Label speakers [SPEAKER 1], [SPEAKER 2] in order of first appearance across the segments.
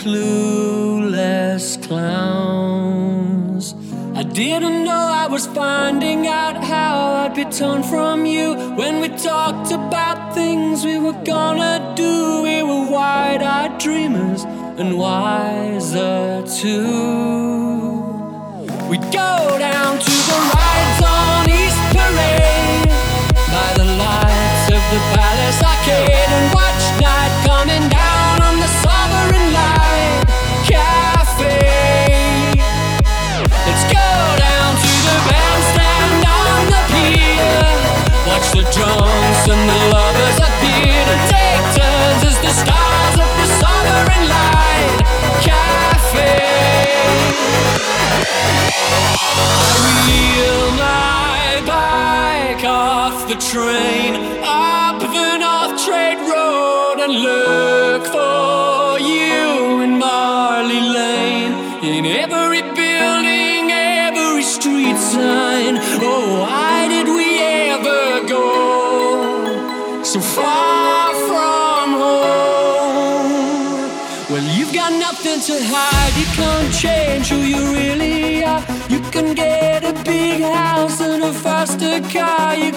[SPEAKER 1] clueless clowns. I didn't know I was finding out how I'd be torn from you when we talked about things we were gonna do. We were wide eyed dreamers and wiser too. train up the North Trade Road and look for. call you.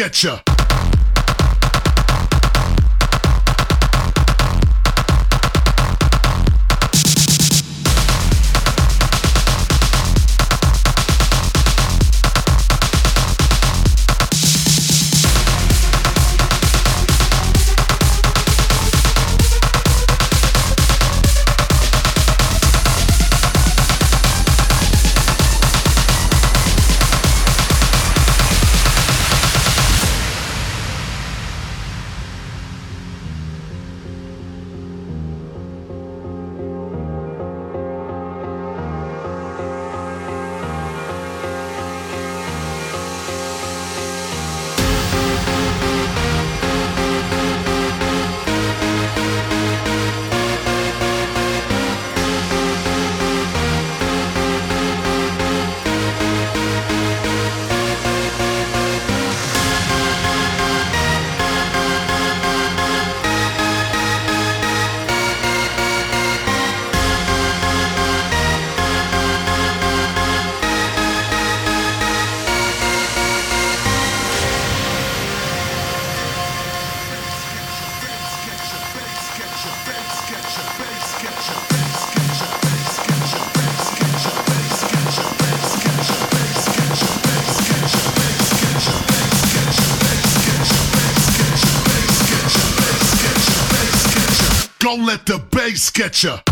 [SPEAKER 1] Get
[SPEAKER 2] ya. Get ya.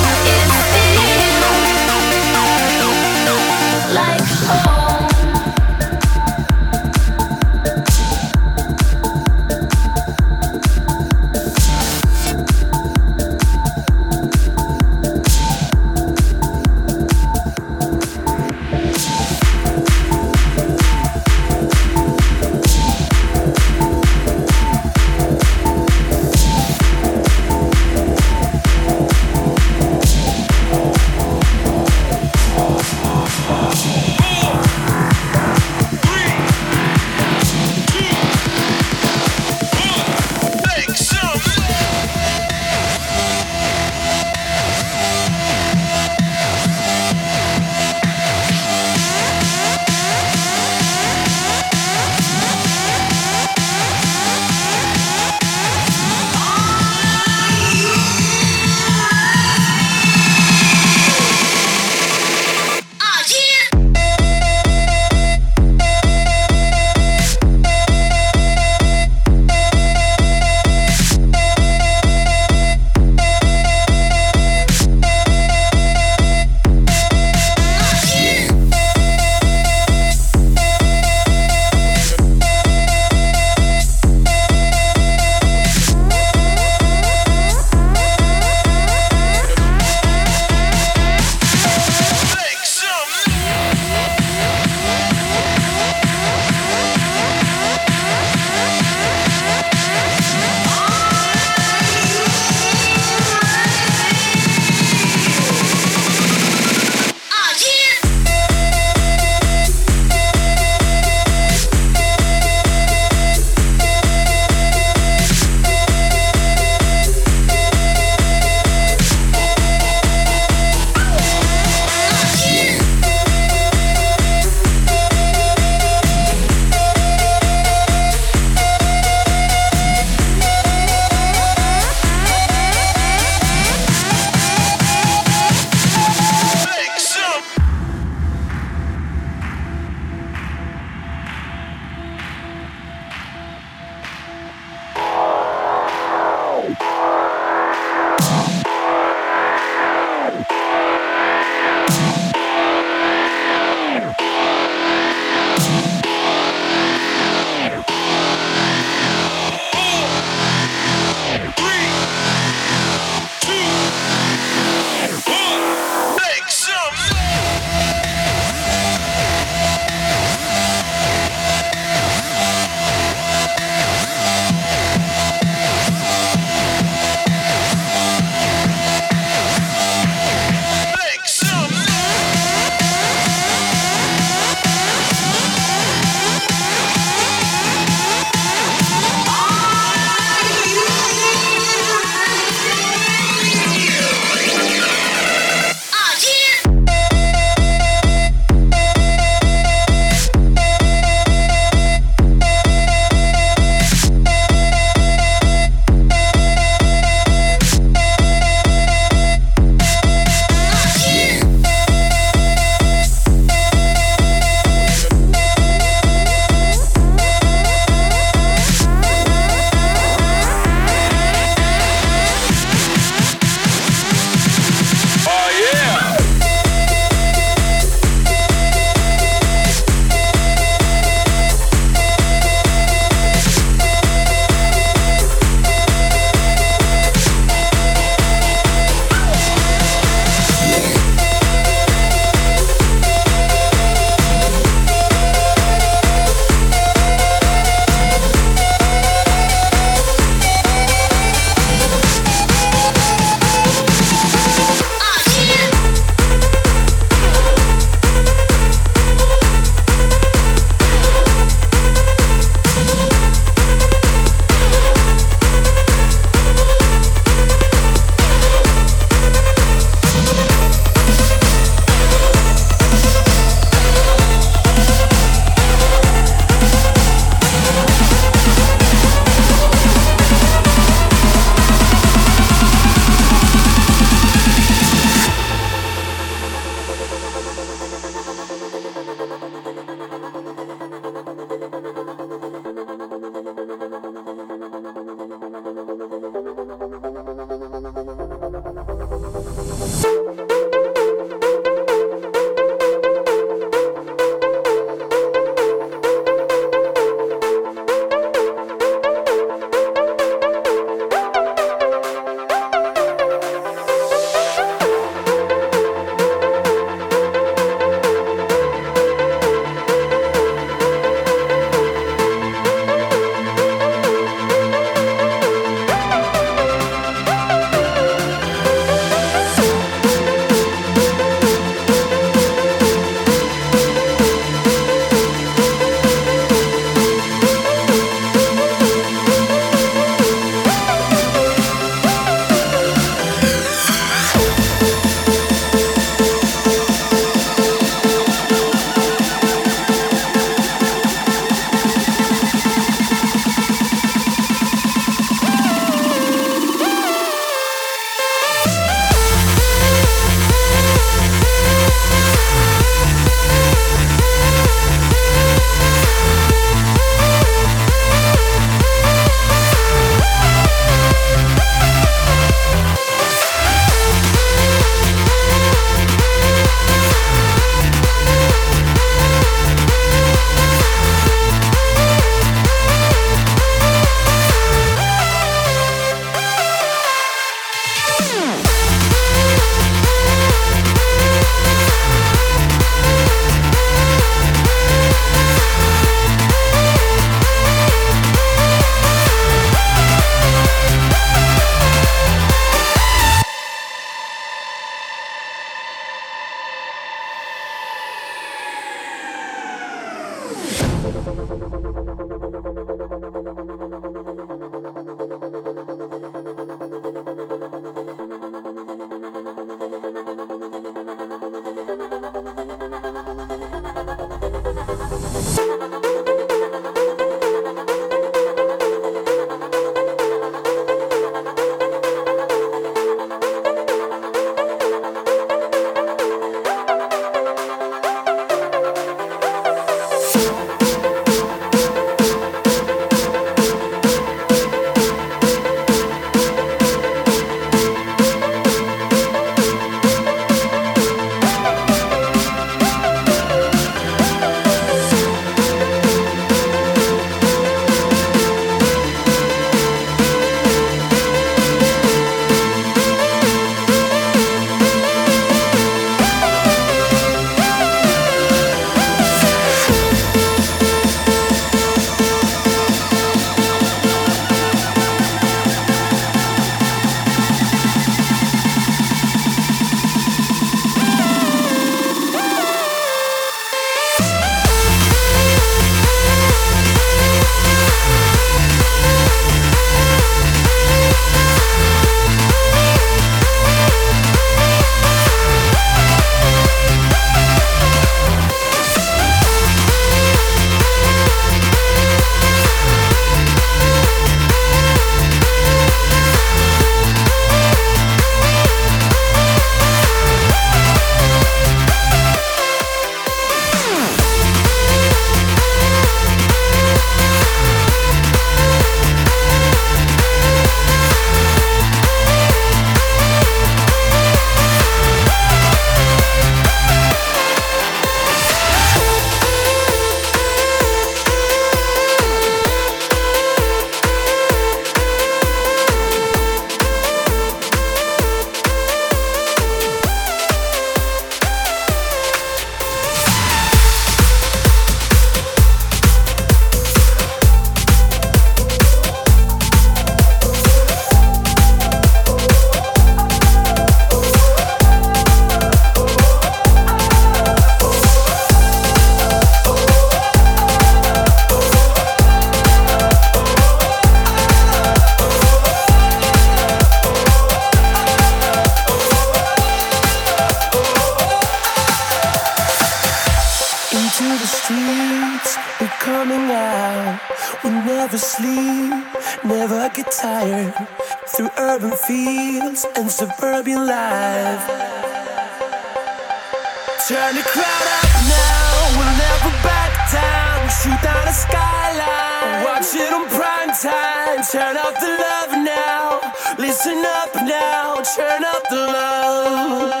[SPEAKER 3] Up now,
[SPEAKER 1] turn up the love.